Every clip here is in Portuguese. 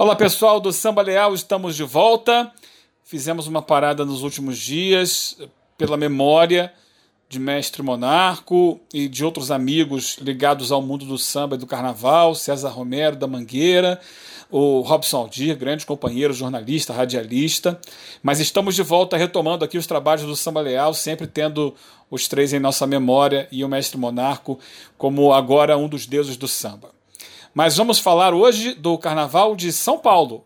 Olá pessoal do Samba Leal, estamos de volta. Fizemos uma parada nos últimos dias pela memória de Mestre Monarco e de outros amigos ligados ao mundo do samba e do carnaval, César Romero da Mangueira, o Robson Aldir, grande companheiro, jornalista, radialista. Mas estamos de volta retomando aqui os trabalhos do Samba Leal, sempre tendo os três em nossa memória e o Mestre Monarco como agora um dos deuses do samba. Mas vamos falar hoje do Carnaval de São Paulo.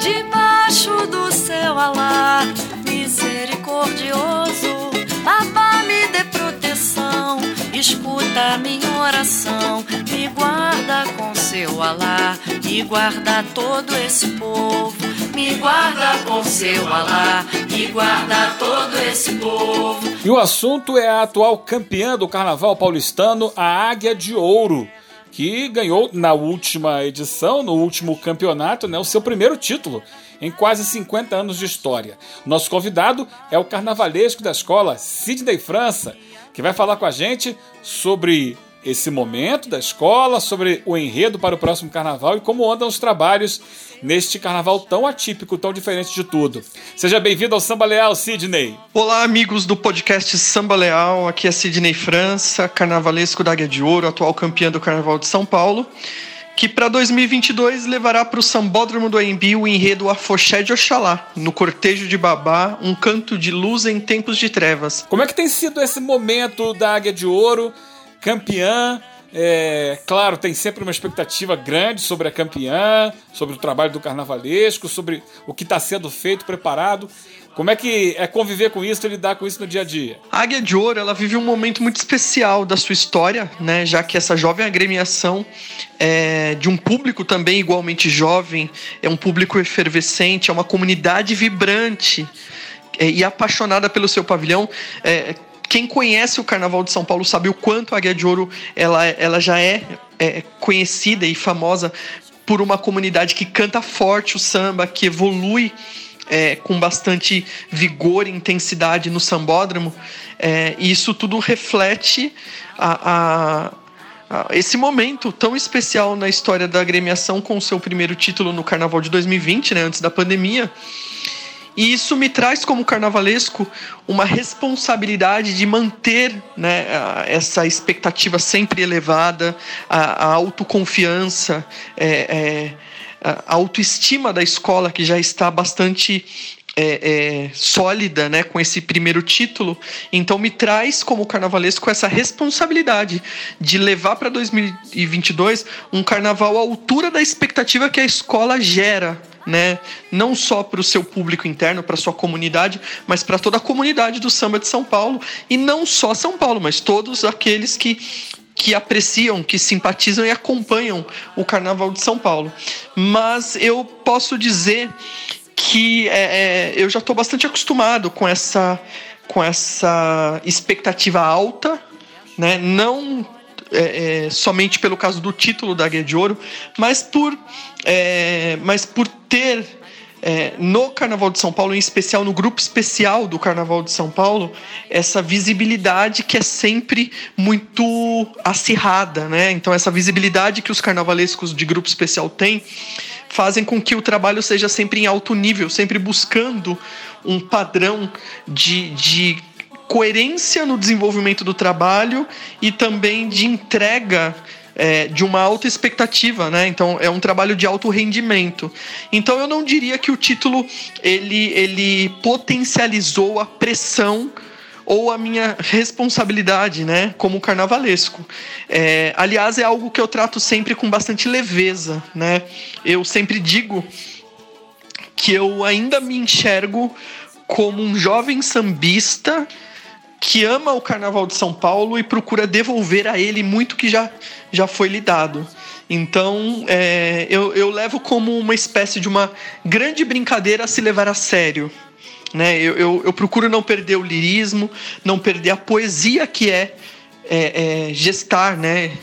Debaixo do céu alá, misericordioso, Papá me dê proteção, escuta minha oração, me guarda com seu alá. E guarda todo esse povo me guarda com seu Alá e guarda todo esse povo. E o assunto é a atual campeã do carnaval paulistano, a Águia de Ouro, que ganhou na última edição, no último campeonato, né, o seu primeiro título em quase 50 anos de história. Nosso convidado é o carnavalesco da escola, Sidney França, que vai falar com a gente sobre esse momento da escola, sobre o enredo para o próximo carnaval e como andam os trabalhos neste carnaval tão atípico, tão diferente de tudo. Seja bem-vindo ao Samba Leal, Sidney. Olá, amigos do podcast Samba Leal. Aqui é Sidney França, carnavalesco da Águia de Ouro, atual campeão do Carnaval de São Paulo que para 2022 levará para o Sambódromo do AMB o enredo Afoxé de Oxalá, no cortejo de Babá, um canto de luz em tempos de trevas. Como é que tem sido esse momento da Águia de Ouro? Campeã. É, claro, tem sempre uma expectativa grande sobre a campeã, sobre o trabalho do carnavalesco, sobre o que está sendo feito, preparado. Como é que é conviver com isso e lidar com isso no dia a dia? A Águia de Ouro, ela vive um momento muito especial da sua história, né? Já que essa jovem agremiação é de um público também igualmente jovem, é um público efervescente, é uma comunidade vibrante é, e apaixonada pelo seu pavilhão. É, quem conhece o Carnaval de São Paulo sabe o quanto a Águia de Ouro ela, ela já é, é conhecida e famosa por uma comunidade que canta forte o samba, que evolui é, com bastante vigor e intensidade no sambódromo. É, e isso tudo reflete a, a, a, esse momento tão especial na história da agremiação com o seu primeiro título no Carnaval de 2020, né, antes da pandemia. E isso me traz como carnavalesco uma responsabilidade de manter né, essa expectativa sempre elevada, a, a autoconfiança, é, é, a autoestima da escola que já está bastante é, é, sólida, né, com esse primeiro título. Então me traz como carnavalesco essa responsabilidade de levar para 2022 um carnaval à altura da expectativa que a escola gera né? Não só para o seu público interno, para sua comunidade, mas para toda a comunidade do samba de São Paulo e não só São Paulo, mas todos aqueles que que apreciam, que simpatizam e acompanham o Carnaval de São Paulo. Mas eu posso dizer que é, é, eu já estou bastante acostumado com essa, com essa expectativa alta, né? não é, é, somente pelo caso do título da Guia de Ouro, mas por, é, mas por ter é, no Carnaval de São Paulo, em especial no grupo especial do Carnaval de São Paulo, essa visibilidade que é sempre muito acirrada, né? Então essa visibilidade que os carnavalescos de grupo especial têm fazem com que o trabalho seja sempre em alto nível, sempre buscando um padrão de, de coerência no desenvolvimento do trabalho e também de entrega é, de uma alta expectativa, né? Então é um trabalho de alto rendimento. Então eu não diria que o título ele, ele potencializou a pressão ou a minha responsabilidade, né, como carnavalesco. É, aliás, é algo que eu trato sempre com bastante leveza, né? Eu sempre digo que eu ainda me enxergo como um jovem sambista que ama o Carnaval de São Paulo e procura devolver a ele muito que já, já foi lhe dado. Então, é, eu, eu levo como uma espécie de uma grande brincadeira a se levar a sério. Né? Eu, eu, eu procuro não perder o lirismo, não perder a poesia que é, é, é gestar, né?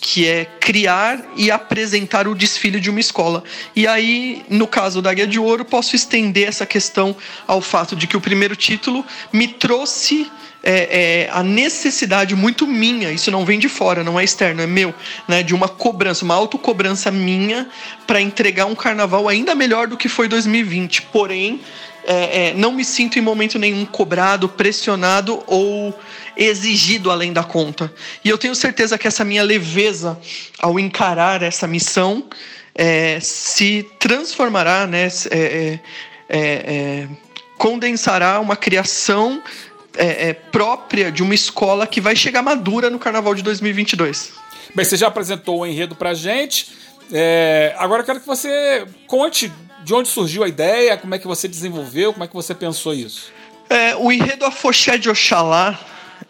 que é criar e apresentar o desfile de uma escola. E aí, no caso da Guia de Ouro, posso estender essa questão ao fato de que o primeiro título me trouxe é, é, a necessidade muito minha, isso não vem de fora, não é externo, é meu, né, de uma cobrança, uma autocobrança minha para entregar um carnaval ainda melhor do que foi 2020. Porém, é, é, não me sinto em momento nenhum cobrado, pressionado ou exigido além da conta. E eu tenho certeza que essa minha leveza ao encarar essa missão é, se transformará, né, é, é, é, condensará uma criação própria de uma escola que vai chegar madura no Carnaval de 2022. Bem, você já apresentou o enredo pra gente. É, agora eu quero que você conte de onde surgiu a ideia, como é que você desenvolveu, como é que você pensou isso. É, o enredo Afoxé de Oxalá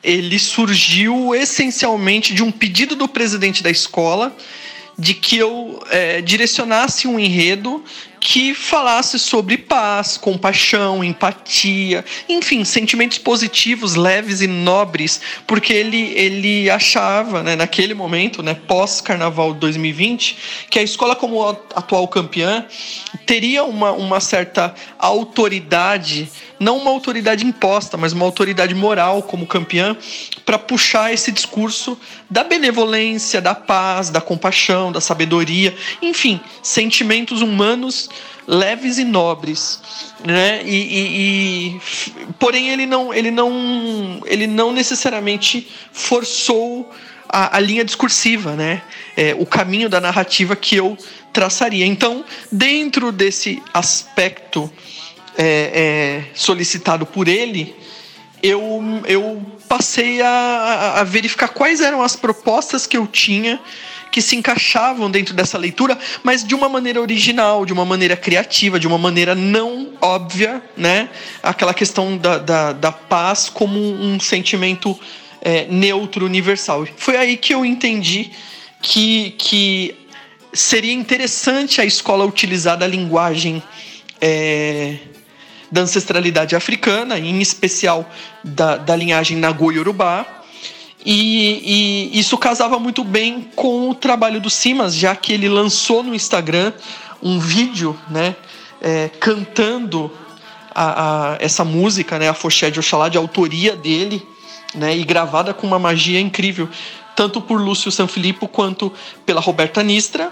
ele surgiu essencialmente de um pedido do presidente da escola de que eu é, direcionasse um enredo que falasse sobre paz, compaixão, empatia, enfim, sentimentos positivos, leves e nobres, porque ele, ele achava, né, naquele momento, né, pós-Carnaval 2020, que a escola, como atual campeã, teria uma, uma certa autoridade não uma autoridade imposta, mas uma autoridade moral como campeã, para puxar esse discurso da benevolência, da paz, da compaixão, da sabedoria, enfim, sentimentos humanos leves e nobres, né? E, e, e, porém ele não, ele não, ele não necessariamente forçou a, a linha discursiva, né? É, o caminho da narrativa que eu traçaria. Então, dentro desse aspecto é, é, solicitado por ele, eu, eu passei a, a verificar quais eram as propostas que eu tinha que se encaixavam dentro dessa leitura, mas de uma maneira original, de uma maneira criativa, de uma maneira não óbvia, né? Aquela questão da, da, da paz como um sentimento é, neutro, universal. Foi aí que eu entendi que, que seria interessante a escola utilizar a linguagem é, da ancestralidade africana, em especial da, da linhagem Nagô-Yorubá. E, e, isso casava muito bem com o trabalho do Simas, já que ele lançou no Instagram um vídeo né, é, cantando a, a, essa música, né, a Foché de Oxalá, de autoria dele, né, e gravada com uma magia incrível, tanto por Lúcio Sanfilippo quanto pela Roberta Nistra.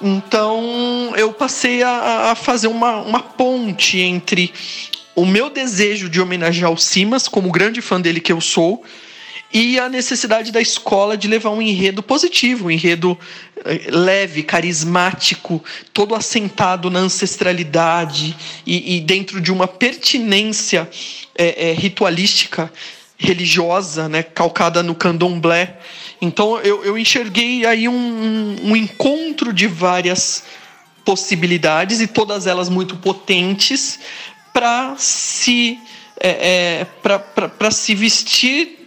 Então eu passei a, a fazer uma, uma ponte entre o meu desejo de homenagear o Simas, como grande fã dele que eu sou, e a necessidade da escola de levar um enredo positivo, um enredo eh, leve, carismático, todo assentado na ancestralidade e, e dentro de uma pertinência é, é, ritualística religiosa, né, calcada no candomblé. Então eu, eu enxerguei aí um, um encontro de várias possibilidades e todas elas muito potentes para se é, é, para se vestir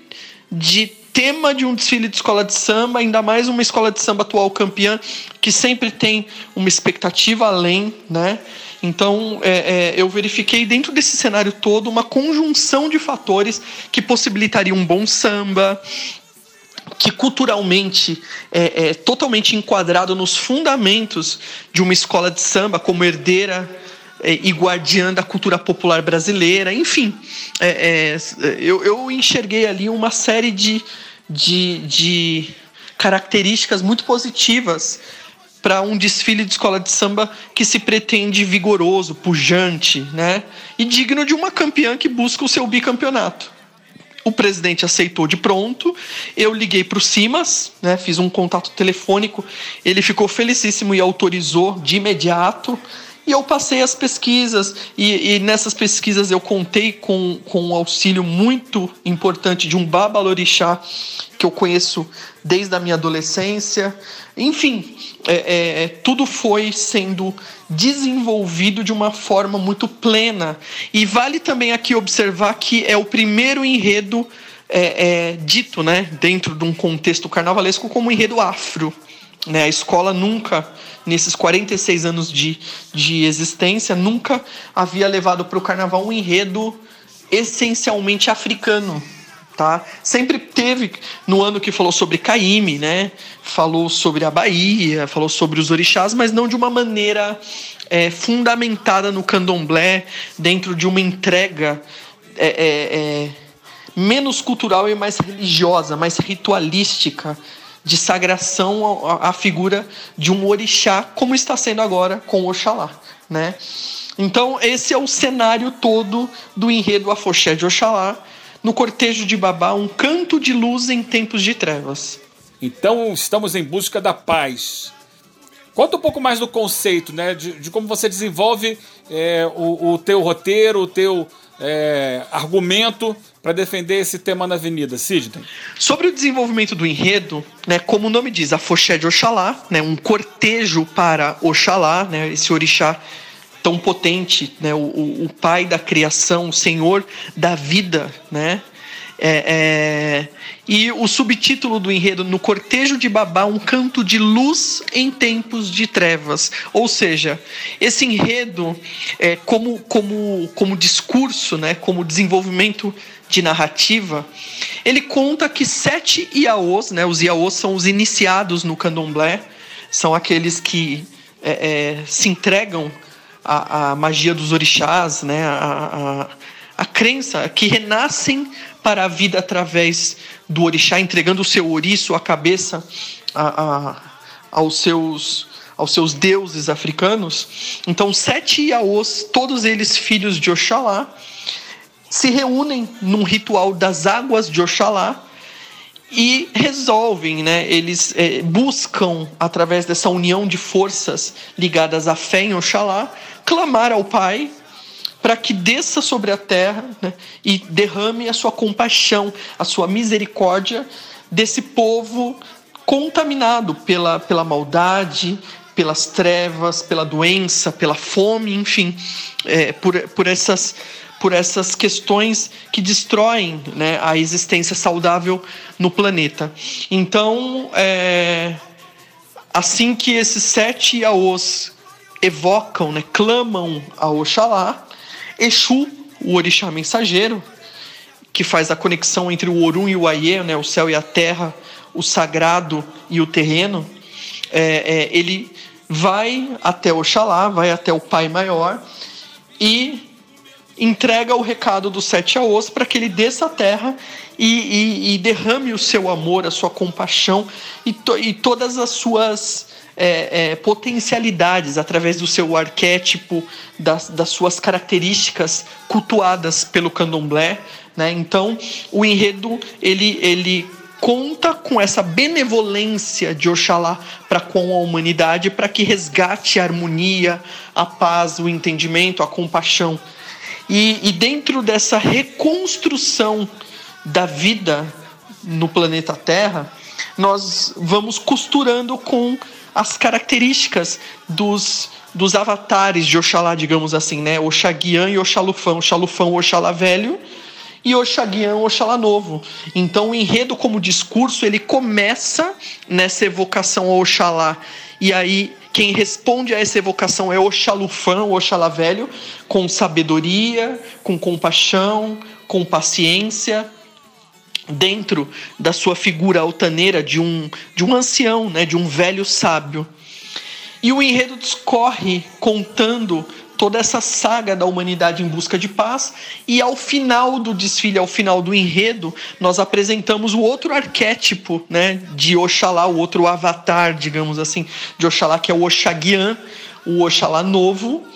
de tema de um desfile de escola de samba, ainda mais uma escola de samba atual campeã que sempre tem uma expectativa além, né? Então, é, é, eu verifiquei dentro desse cenário todo uma conjunção de fatores que possibilitaria um bom samba, que culturalmente é, é, totalmente enquadrado nos fundamentos de uma escola de samba como herdeira e guardiã da cultura popular brasileira, enfim, é, é, eu, eu, enxerguei ali uma série de, de, de características muito positivas para um desfile de escola de samba que se pretende vigoroso, pujante, né? E digno de uma campeã que busca o seu bicampeonato. O presidente aceitou de pronto. Eu liguei para o Simas, né? Fiz um contato telefônico. Ele ficou felicíssimo e autorizou de imediato. E eu passei as pesquisas, e, e, nessas pesquisas eu contei com, com um auxílio muito importante de um babalorixá que eu conheço desde a minha adolescência. Enfim, é, é, é, tudo foi sendo desenvolvido de uma forma muito plena. E vale também aqui observar que é o primeiro enredo é, é dito né, dentro de um contexto carnavalesco como enredo afro. Né? A escola nunca, nesses 46 anos de, de existência, nunca havia levado para o carnaval um enredo essencialmente africano tá? Sempre teve no ano que falou sobre Caíme, né? Falou sobre a Bahia, falou sobre os orixás, mas não de uma maneira é, fundamentada no candomblé, dentro de uma entrega é, é, é menos cultural e mais religiosa, mais ritualística, de sagração à, figura de um orixá, como está sendo agora com Oxalá, né? Então, esse é o cenário todo do enredo Afoxé de Oxalá, no cortejo de Babá, um canto de luz em tempos de trevas. Então, estamos em busca da paz. Conta um pouco mais do conceito, né? De, de como você desenvolve é, o, o teu roteiro, o teu é, argumento para defender esse tema na avenida, Sidney? Sobre o desenvolvimento do enredo, né, como o nome diz, a Foché de Oxalá, né, um cortejo para Oxalá, né, esse orixá tão potente, né, o, o pai da criação, o senhor da vida, né, é, é, e o subtítulo do enredo, No Cortejo de Babá, um canto de luz em tempos de trevas. Ou seja, esse enredo, é, como, como, como discurso, né, como desenvolvimento de narrativa, ele conta que sete Iaôs, né, os Iaôs são os iniciados no candomblé, são aqueles que é, é, se entregam à, à, magia dos orixás, né, a, a, crença que renascem para a vida através do orixá, entregando o seu ouriço, a cabeça, a, a, aos seus aos seus deuses africanos. Então, sete Iaôs, todos eles filhos de Oxalá, se reúnem num ritual das águas de Oxalá e resolvem, né? Eles é, buscam, através dessa união de forças ligadas à fé em Oxalá, clamar ao Pai para que desça sobre a terra né, e derrame a sua compaixão, a sua misericórdia desse povo contaminado pela, pela maldade, pelas trevas, pela doença, pela fome, enfim, é, por, por, essas, por essas questões que destroem né, a existência saudável no planeta. Então, é, assim que esses sete Aos evocam, né, clamam a Oxalá, Exu, o orixá mensageiro, que faz a conexão entre o Orum e o Aie, né, o céu e a terra, o sagrado e o terreno, é, é, ele vai até Oxalá, vai até o Pai Maior e entrega o recado dos sete aos para que ele desça à terra e, e, e, derrame o seu amor, a sua compaixão e, to, e todas as suas é, é, potencialidades através do seu arquétipo, das, das suas características cultuadas pelo candomblé. Né? Então, o enredo ele, ele conta com essa benevolência de Oxalá para com a humanidade, para que resgate a harmonia, a paz, o entendimento, a compaixão. E, e dentro dessa reconstrução da vida no planeta Terra, nós vamos costurando com as características dos, dos avatares de Oxalá, digamos assim, né? Oxaguian e Oxalufão. Oxalufão, Oxalá velho e Oxaguian, Oxalá novo. Então o enredo como discurso, ele começa nessa evocação ao Oxalá. E aí quem responde a essa evocação é Oxalufã, Oxalá velho, com sabedoria, com compaixão, com paciência, dentro da sua figura altaneira de um, de um ancião, né, de um velho sábio. E o enredo discorre contando toda essa saga da humanidade em busca de paz, e ao final do desfile, ao final do enredo, nós apresentamos o outro arquétipo né, de Oxalá, o outro avatar, digamos assim, de Oxalá, que é o Oxaguian, o Oxalá novo,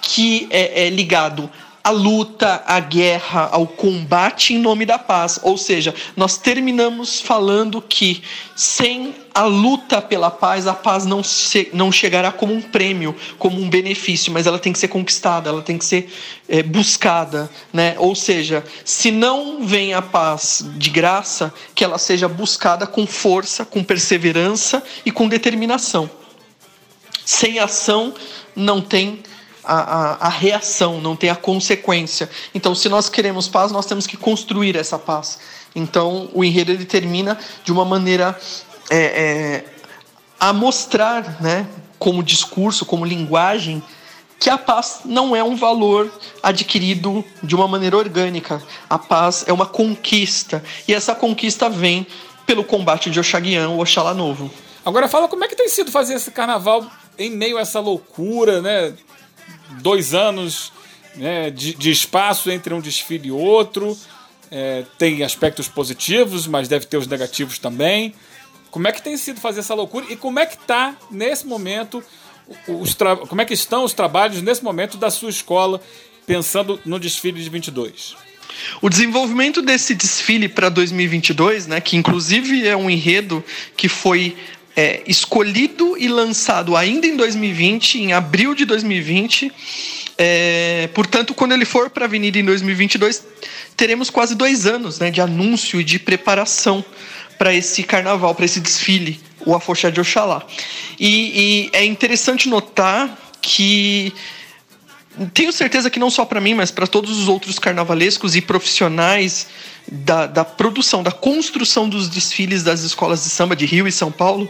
que é, é ligado a luta, a guerra, ao combate em nome da paz. Ou seja, nós terminamos falando que sem a luta pela paz, a paz não, se, não chegará como um prêmio, como um benefício, mas ela tem que ser conquistada, ela tem que ser é, buscada. Né? Ou seja, se não vem a paz de graça, que ela seja buscada com força, com perseverança e com determinação. Sem ação não tem a, a, a, reação, não tem a consequência. Então, se nós queremos paz, nós temos que construir essa paz. Então, o enredo ele termina de uma maneira é, é, a mostrar, né, como discurso, como linguagem, que a paz não é um valor adquirido de uma maneira orgânica. A paz é uma conquista. E essa conquista vem pelo combate de Oxaguian, o Oxalá Novo. Agora fala como é que tem sido fazer esse carnaval em meio a essa loucura, né? Dois anos né, de, de, espaço entre um desfile e outro. é, tem aspectos positivos, mas deve ter os negativos também. Como é que tem sido fazer essa loucura e como é que está nesse momento os como é que estão os trabalhos nesse momento da sua escola pensando no desfile de 22? O desenvolvimento desse desfile para 2022, né, que inclusive é um enredo que foi é, escolhido e lançado ainda em 2020, em abril de 2020. É, portanto, quando ele for para a Avenida em 2022, teremos quase dois anos né, de anúncio e de preparação para esse carnaval, para esse desfile, o Afoxé de Oxalá. E, e é interessante notar que tenho certeza que não só para mim, mas para todos os outros carnavalescos e profissionais da, da, produção, da construção dos desfiles das escolas de samba de Rio e São Paulo,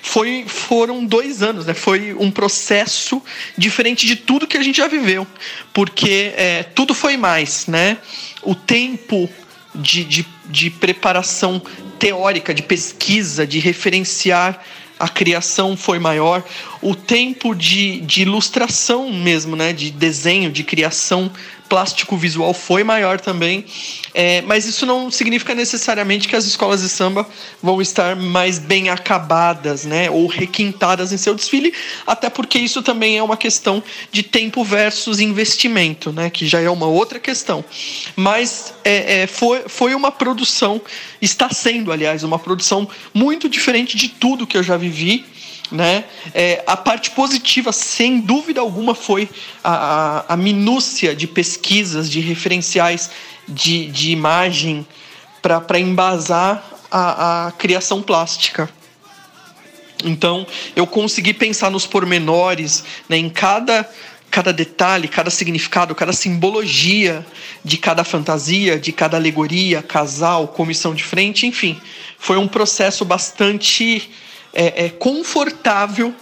foi, foram dois anos, né? Foi um processo diferente de tudo que a gente já viveu, porque é, tudo foi mais, né? O tempo de, de, de preparação teórica, de pesquisa, de referenciar a criação foi maior, o tempo de, de ilustração mesmo, né, de desenho, de criação plástico visual foi maior também, é, mas isso não significa necessariamente que as escolas de samba vão estar mais bem acabadas, né, ou requintadas em seu desfile, até porque isso também é uma questão de tempo versus investimento, né, que já é uma outra questão. Mas é, é, foi, foi uma produção, está sendo, aliás, uma produção muito diferente de tudo que eu já vivi né? É, a parte positiva, sem dúvida alguma, foi a, a, a minúcia de pesquisas, de referenciais de, de imagem para embasar a, a criação plástica. Então, eu consegui pensar nos pormenores, né, em cada, cada detalhe, cada significado, cada simbologia de cada fantasia, de cada alegoria, casal, comissão de frente, enfim. Foi um processo bastante é, é confortável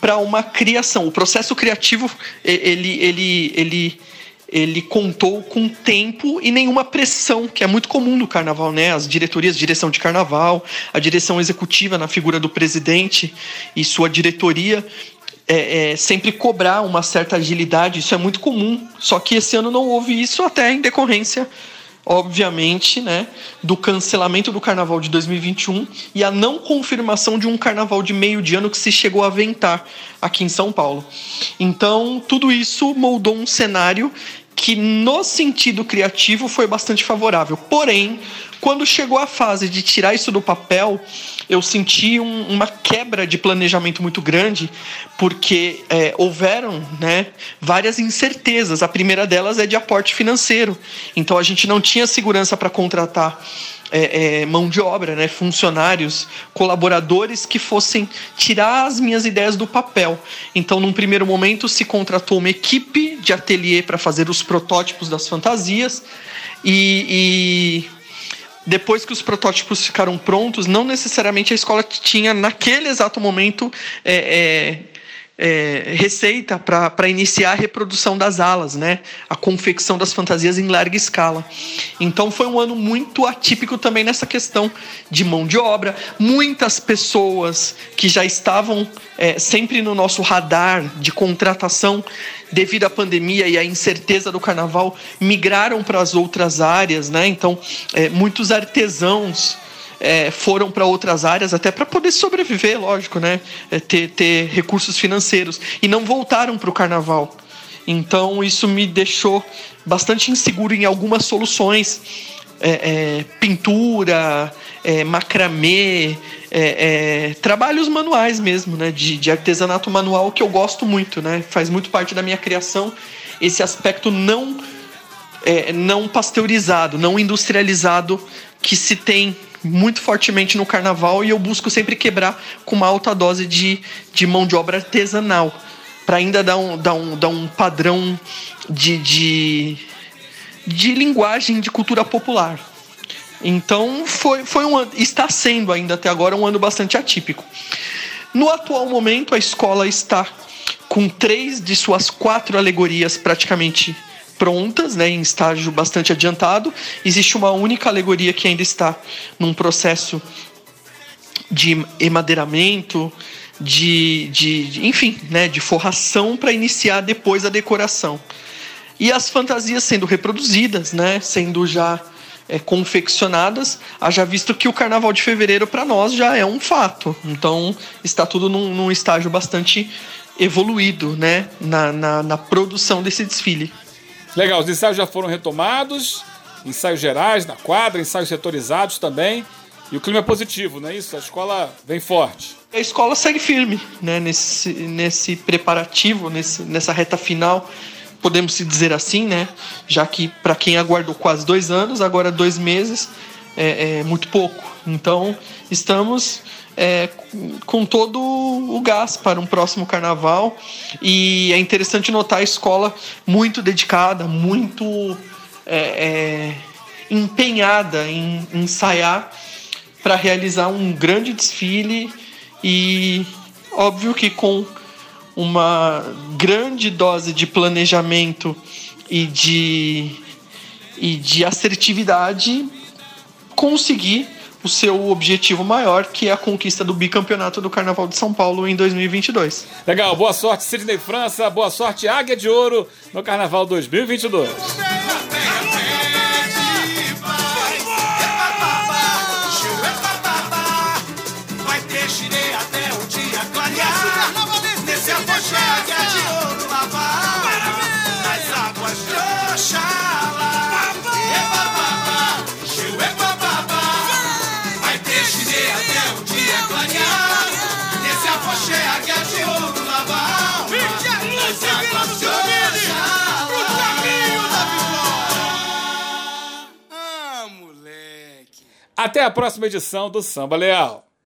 para uma criação. O processo criativo ele, ele, ele, ele contou com tempo e nenhuma pressão, que é muito comum no carnaval, né? As diretorias, direção de carnaval, a direção executiva na figura do presidente e sua diretoria. É, é, sempre cobrar uma certa agilidade, isso é muito comum. Só que esse ano não houve isso, até em decorrência obviamente, né, do cancelamento do carnaval de 2021 e a não confirmação de um carnaval de meio de ano que se chegou a aventar aqui em São Paulo. Então, tudo isso moldou um cenário que no sentido criativo foi bastante favorável. Porém, quando chegou a fase de tirar isso do papel, eu senti um, uma quebra de planejamento muito grande, porque é, houveram né, várias incertezas. A primeira delas é de aporte financeiro. Então a gente não tinha segurança para contratar é, é, mão de obra, né, funcionários, colaboradores que fossem tirar as minhas ideias do papel. Então, num primeiro momento, se contratou uma equipe de ateliê para fazer os protótipos das fantasias e, e depois que os protótipos ficaram prontos, não necessariamente a escola tinha, naquele exato momento, é, é, é, receita para iniciar a reprodução das alas, né? a confecção das fantasias em larga escala. Então foi um ano muito atípico também nessa questão de mão de obra. Muitas pessoas que já estavam é, sempre no nosso radar de contratação devido à pandemia e à incerteza do carnaval migraram para as outras áreas, né? Então é, muitos artesãos é, foram para outras áreas até para poder sobreviver, lógico, né? É, ter, ter recursos financeiros e não voltaram para o carnaval. Então isso me deixou bastante inseguro em algumas soluções. É, é, pintura, é, macramê, é, é, trabalhos manuais mesmo, né, de, de, artesanato manual que eu gosto muito, né, faz muito parte da minha criação esse aspecto não é, não pasteurizado, não industrializado que se tem muito fortemente no carnaval e eu busco sempre quebrar com uma alta dose de, de mão de obra artesanal para ainda dar um, dar, um, dar um padrão de, de, de linguagem de cultura popular. Então foi, foi um está sendo ainda até agora um ano bastante atípico. No atual momento, a escola está com três de suas quatro alegorias praticamente prontas, né, em estágio bastante adiantado. Existe uma única alegoria que ainda está num processo de emadeiramento, de, de, de enfim, né, de forração para iniciar depois a decoração. E as fantasias sendo reproduzidas, né, sendo já é, confeccionadas, haja visto que o Carnaval de Fevereiro para nós já é um fato. Então está tudo num, num estágio bastante evoluído né, na, na, na, produção desse desfile. Legal, os ensaios já foram retomados, ensaios gerais na quadra, ensaios setorizados também. E o clima é positivo, não é isso? A escola vem forte. A escola segue firme né, nesse, nesse preparativo, nesse, nessa reta final podemos se dizer assim, né? Já que para quem aguardou quase dois anos, agora dois meses é, é muito pouco. Então estamos é, com todo o gás para um próximo carnaval e é interessante notar a escola muito dedicada, muito é, é empenhada em ensaiar para realizar um grande desfile e óbvio que com uma grande dose de planejamento e de, e de assertividade conseguir o seu objetivo maior, que é a conquista do bicampeonato do Carnaval de São Paulo em 2022. Legal, boa sorte Sidney França, boa sorte Águia de Ouro no Carnaval 2022. Até a próxima edição do Samba Leal.